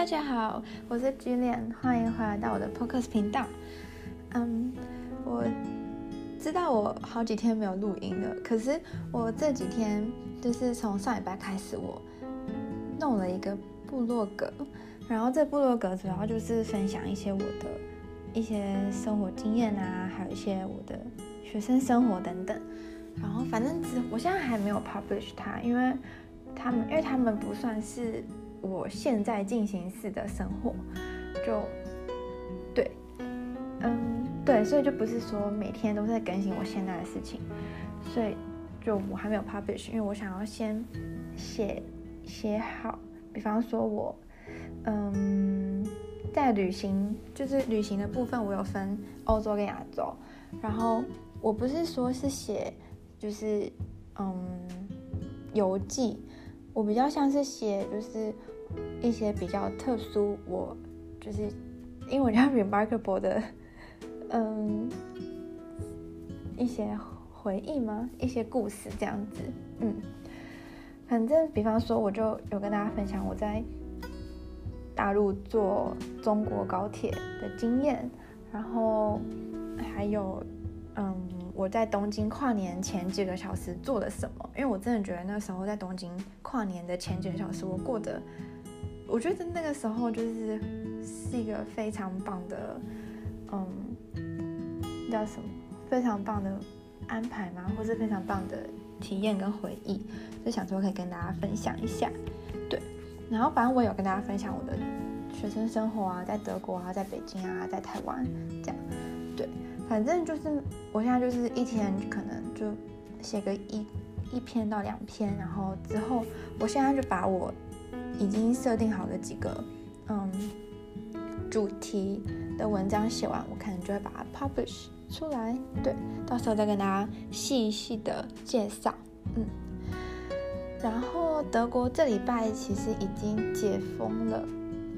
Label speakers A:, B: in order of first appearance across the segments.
A: 大家好，我是 Gillian，欢迎回来到我的 Pocus 频道。嗯，我知道我好几天没有录音了，可是我这几天就是从上礼拜开始，我弄了一个部落格，然后这部落格主要就是分享一些我的一些生活经验啊，还有一些我的学生生活等等。然后反正只我现在还没有 publish 它，因为他们因为他们不算是。我现在进行式的生活，就对，嗯，对，所以就不是说每天都在更新我现在的事情，所以就我还没有 publish，因为我想要先写写好，比方说我，嗯，在旅行，就是旅行的部分，我有分欧洲跟亚洲，然后我不是说是写，就是嗯，游记。我比较像是写，就是一些比较特殊，我就是英文叫 remarkable 的，嗯，一些回忆吗？一些故事这样子，嗯，反正比方说，我就有跟大家分享我在大陆坐中国高铁的经验，然后还有，嗯。我在东京跨年前几个小时做了什么？因为我真的觉得那时候在东京跨年的前几个小时，我过得，我觉得那个时候就是是一个非常棒的，嗯，叫什么？非常棒的安排吗？或是非常棒的体验跟回忆，就想说可以跟大家分享一下。对，然后反正我有跟大家分享我的学生生活啊，在德国啊，在北京啊，在台湾这样，对。反正就是，我现在就是一天可能就写个一一篇到两篇，然后之后，我现在就把我已经设定好的几个嗯主题的文章写完，我可能就会把它 publish 出来，对，到时候再跟大家细细的介绍，嗯。然后德国这礼拜其实已经解封了，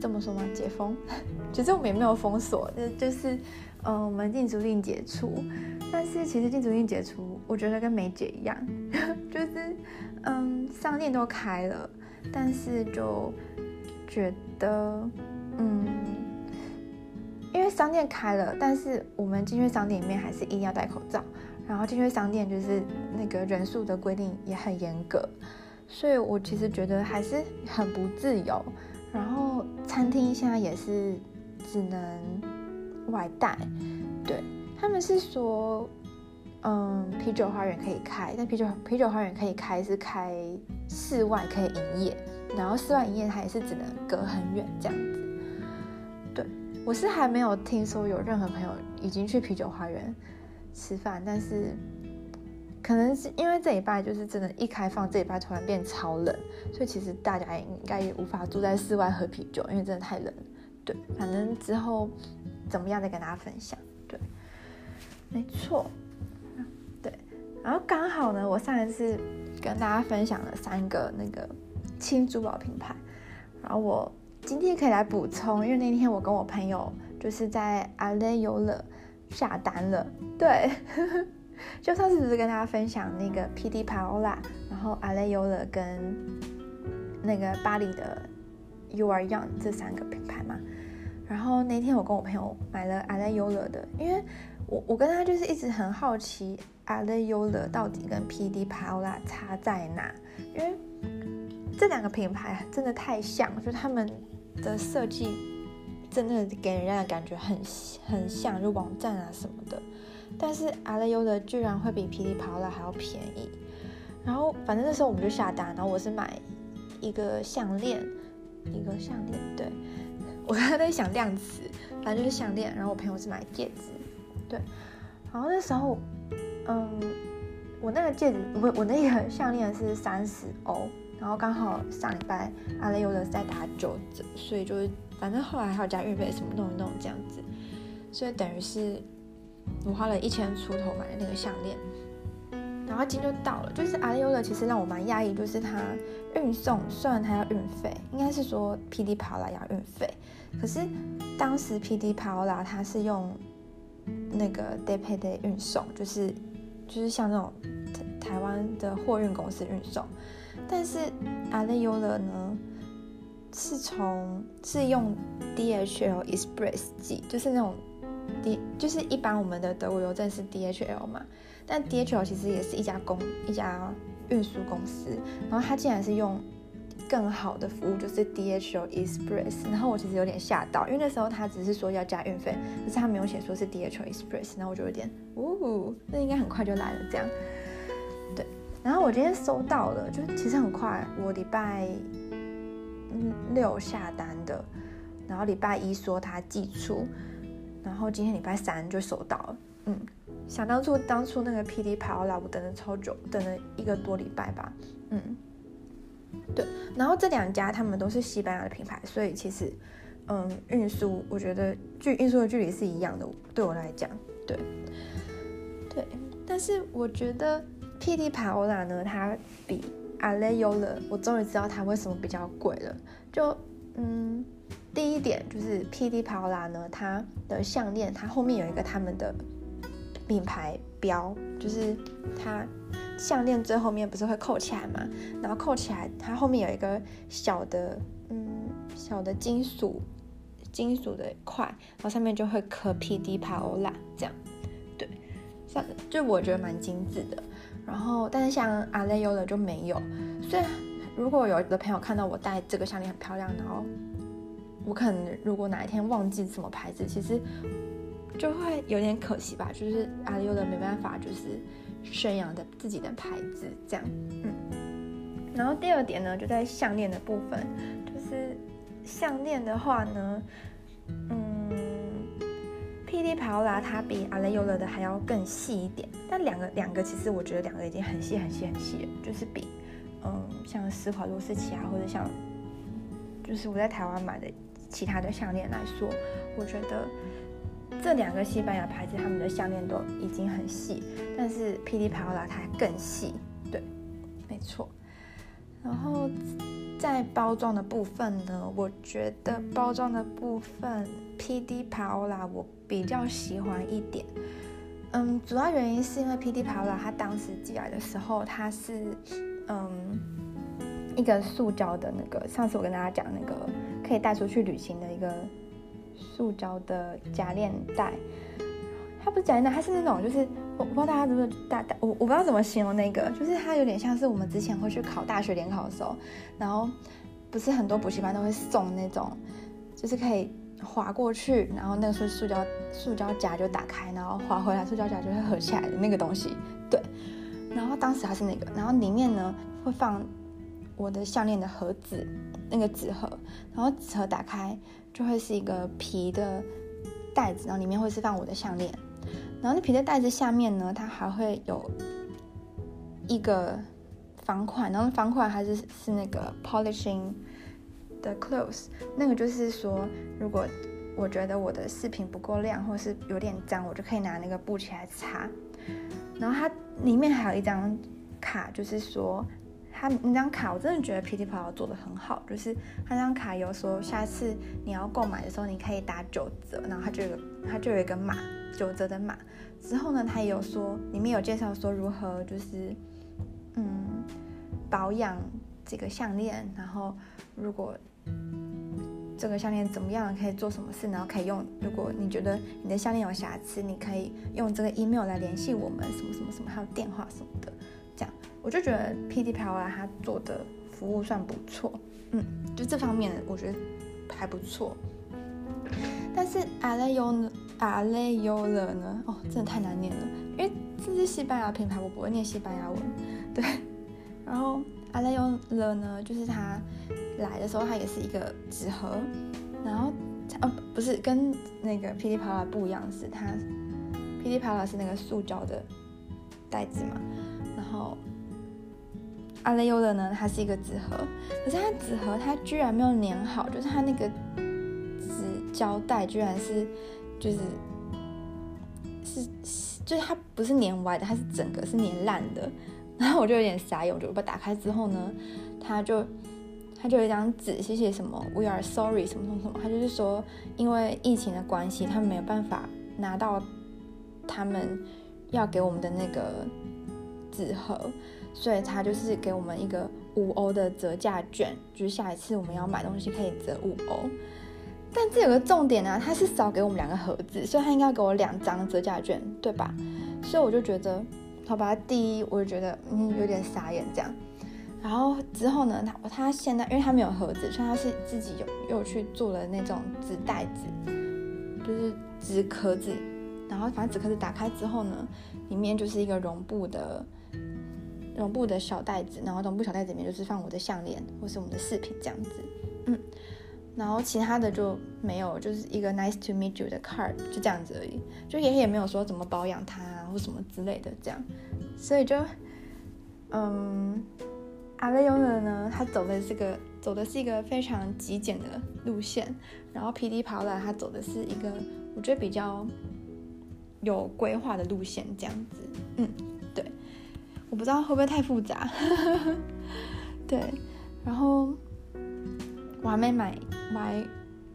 A: 这么说吗？解封，其实我们也没有封锁，就就是。嗯，我们禁足令解除，但是其实禁足令解除，我觉得跟没解一样，就是嗯，商店都开了，但是就觉得嗯，因为商店开了，但是我们进去商店里面还是一定要戴口罩，然后进去商店就是那个人数的规定也很严格，所以我其实觉得还是很不自由。然后餐厅现在也是只能。外带，对，他们是说，嗯，啤酒花园可以开，但啤酒啤酒花园可以开是开室外可以营业，然后室外营业它也是只能隔很远这样子。对，我是还没有听说有任何朋友已经去啤酒花园吃饭，但是可能是因为这礼拜就是真的，一开放这礼拜突然变超冷，所以其实大家应该也无法住在室外喝啤酒，因为真的太冷。对，反正之后。怎么样再跟大家分享？对，没错，然后刚好呢，我上一次跟大家分享了三个那个轻珠宝品牌，然后我今天可以来补充，因为那天我跟我朋友就是在阿雷优乐下单了，对，就上次不是跟大家分享那个 PD Paola，然后阿雷优乐跟那个巴黎的 You Are Young 这三个品牌嘛。然后那天我跟我朋友买了阿雷优乐的，因为我我跟他就是一直很好奇阿雷优乐到底跟 PD Paola 差在哪，因为这两个品牌真的太像，就他们的设计真的给人家的感觉很很像，就网站啊什么的。但是阿雷优乐居然会比 PD Paola 还要便宜。然后反正那时候我们就下单，然后我是买一个项链，一个项链，对。我刚才在想量词，反正就是项链，然后我朋友是买戒指，对，然后那时候，嗯，我那个戒指，我我那个项链是三十欧，然后刚好上礼拜阿雷优乐在打九折，所以就是反正后来还要加运费什么弄一弄这样子，所以等于是我花了一千出头买的那个项链。然后今天就到了，就是阿雷优乐其实让我蛮讶异，就是它运送虽然它要运费，应该是说 PD 帕拉要运费，可是当时 PD Paola 它是用那个 day pay day 运送，就是就是像那种台台湾的货运公司运送，但是阿雷优乐呢，是从是用 DHL Express 寄，就是那种 D，就是一般我们的德国邮政是 DHL 嘛，但 DHL 其实也是一家公一家运输公司，然后他竟然是用更好的服务，就是 DHL Express，然后我其实有点吓到，因为那时候他只是说要加运费，可是他没有写说是 DHL Express，然后我就有点，呜，那应该很快就来了这样，对，然后我今天收到了，就其实很快，我礼拜。六下单的，然后礼拜一说他寄出，然后今天礼拜三就收到了。嗯，想当初当初那个 PD Paola 我等了超久，等了一个多礼拜吧。嗯，对。然后这两家他们都是西班牙的品牌，所以其实，嗯，运输我觉得距运输的距离是一样的，对我来讲，对，对。但是我觉得 PD Paola 呢，它比 Areola，我终于知道它为什么比较贵了。就嗯，第一点就是 PD Paola 呢，它的项链它后面有一个他们的品牌标，就是它项链最后面不是会扣起来嘛，然后扣起来它后面有一个小的嗯小的金属金属的块，然后上面就会刻 PD Paola 这样，对，像就我觉得蛮精致的。然后，但是像阿雷优的就没有。所以，如果有的朋友看到我戴这个项链很漂亮，然后我可能如果哪一天忘记什么牌子，其实就会有点可惜吧。就是 Areola 没办法，就是宣扬的自己的牌子这样。嗯。然后第二点呢，就在项链的部分，就是项链的话呢，嗯。PD Paola 它比阿雷尤勒的还要更细一点，但两个两个其实我觉得两个已经很细很细很细了，就是比嗯像施华洛世奇啊，或者像就是我在台湾买的其他的项链来说，我觉得这两个西班牙牌子他们的项链都已经很细，但是 PD Paola 它更细，对，没错。然后在包装的部分呢，我觉得包装的部分 PD Paola 我。比较喜欢一点，嗯，主要原因是因为 PD Paola 它当时寄来的时候，它是嗯一个塑胶的那个，上次我跟大家讲那个可以带出去旅行的一个塑胶的夹链袋，它不是夹链袋，它是那种就是我，不知道大家是不是大大我我不知道怎么形容那个，就是它有点像是我们之前会去考大学联考的时候，然后不是很多补习班都会送那种，就是可以。滑过去，然后那个是塑胶塑胶夹就打开，然后滑回来，塑胶夹就会合起来的那个东西。对，然后当时还是那个，然后里面呢会放我的项链的盒子，那个纸盒，然后纸盒打开就会是一个皮的袋子，然后里面会是放我的项链，然后那皮的袋子下面呢，它还会有一个方块，然后方块还是是那个 polishing。的 close 那个就是说，如果我觉得我的饰品不够亮，或是有点脏，我就可以拿那个布起来擦。然后它里面还有一张卡，就是说他那张卡我真的觉得 pdp 做的很好，就是他那张卡有说下次你要购买的时候，你可以打九折，然后他就有他就有一个码九折的码。之后呢，他也有说里面有介绍说如何就是嗯保养这个项链，然后如果这个项链怎么样？可以做什么事？然后可以用。如果你觉得你的项链有瑕疵，你可以用这个 email 来联系我们，什么什么什么，还有电话什么的。我就觉得 PD Paola 他做的服务算不错。嗯，就这方面我觉得还不错。但是 Areola Areola 呢？哦，真的太难念了，因为这是西班牙品牌，我不会念西班牙文。对，然后 Areola 呢，就是它。来的时候，它也是一个纸盒，然后哦，不是跟那个 PD Paola 不一样，是它 PD Paola 是那个塑胶的袋子嘛，然后阿雷优的呢，它是一个纸盒，可是它纸盒它居然没有粘好，就是它那个纸胶带居然是就是是就是它不是粘歪的，它是整个是粘烂的，然后我就有点傻眼，我就把它打开之后呢，它就。他就有一张纸，写写什么 “We are sorry” 什么什么什么。他就是说，因为疫情的关系，他们没有办法拿到他们要给我们的那个纸盒，所以他就是给我们一个五欧的折价券，就是下一次我们要买东西可以折五欧。但这有个重点啊，他是少给我们两个盒子，所以他应该要给我两张折价券，对吧？所以我就觉得，好吧，第一我就觉得嗯有点傻眼这样。然后之后呢，他他现在因为他没有盒子，所以他是自己有又去做了那种纸袋子，就是纸壳子。然后反正纸壳子打开之后呢，里面就是一个绒布的绒布的小袋子，然后绒布小袋子里面就是放我的项链或是我们的饰品这样子，嗯。然后其他的就没有，就是一个 nice to meet you 的 card，就这样子而已，就也也没有说怎么保养它啊或什么之类的这样，所以就，嗯，阿雷优的呢，他走的是个走的是一个非常极简的路线，然后 PD 跑来他走的是一个我觉得比较有规划的路线这样子，嗯，我不知道会不会太复杂，对，然后我还没买。Y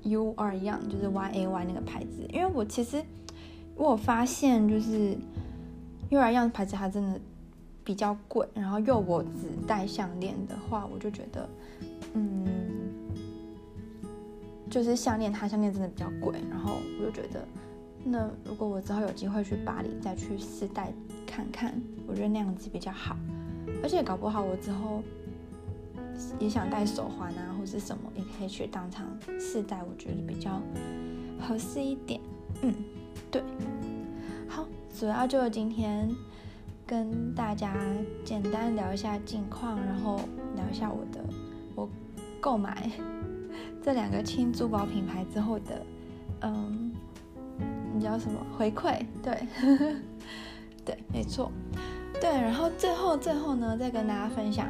A: U R Young 就是 Y A Y 那个牌子，因为我其实我有发现就是 U R Young 牌子它真的比较贵，然后又我只戴项链的话，我就觉得嗯，就是项链它项链真的比较贵，然后我就觉得那如果我之后有机会去巴黎再去试戴看看，我觉得那样子比较好，而且搞不好我之后。也想戴手环啊，或是什么，也可以去当场试戴，我觉得比较合适一点。嗯，对。好，主要就今天跟大家简单聊一下近况，然后聊一下我的我购买 这两个轻珠宝品牌之后的，嗯，你知道什么回馈？对，对，没错，对。然后最后最后呢，再跟大家分享。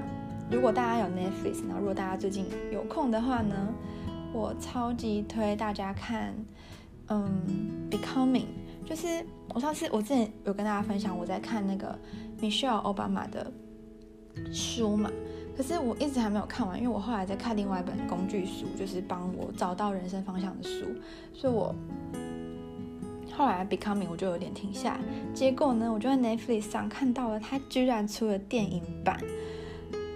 A: 如果大家有 Netflix，然后如果大家最近有空的话呢，我超级推大家看，嗯，Becoming，就是我上次我之前有跟大家分享我在看那个 Michelle Obama 的书嘛，可是我一直还没有看完，因为我后来在看另外一本工具书，就是帮我找到人生方向的书，所以我后来 Becoming 我就有点停下来，结果呢，我就在 Netflix 上看到了，它居然出了电影版。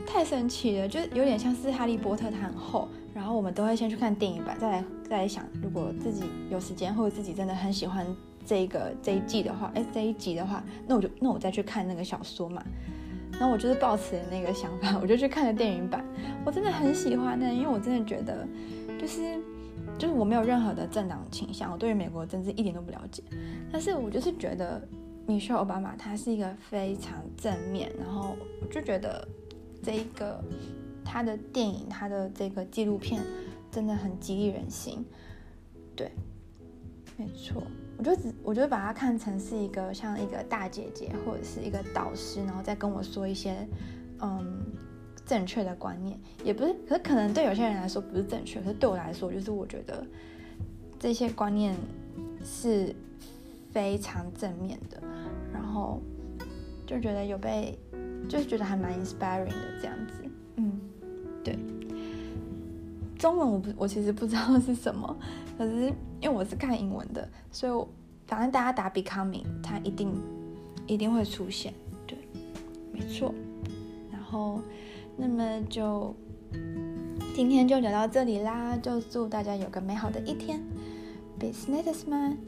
A: 太神奇了，就有点像是《哈利波特》，它很厚，然后我们都会先去看电影版，再来再来想，如果自己有时间或者自己真的很喜欢这一个这一季的话，哎，这一集的话，那我就那我再去看那个小说嘛。然后我就是抱持那个想法，我就去看了电影版。我真的很喜欢呢，因为我真的觉得，就是就是我没有任何的政党倾向，我对于美国政治一点都不了解，但是我就是觉得米歇奥巴马他是一个非常正面，然后我就觉得。这一个他的电影，他的这个纪录片真的很激励人心，对，没错，我就只我就把它看成是一个像一个大姐姐或者是一个导师，然后再跟我说一些嗯正确的观念，也不是，可是可能对有些人来说不是正确，可是对我来说，就是我觉得这些观念是非常正面的，然后就觉得有被。就是觉得还蛮 inspiring 的这样子，嗯，对。中文我不，我其实不知道是什么，可是因为我是看英文的，所以反正大家打 becoming，它一定一定会出现，对，没错。然后，那么就今天就聊到这里啦，就祝大家有个美好的一天，Business man。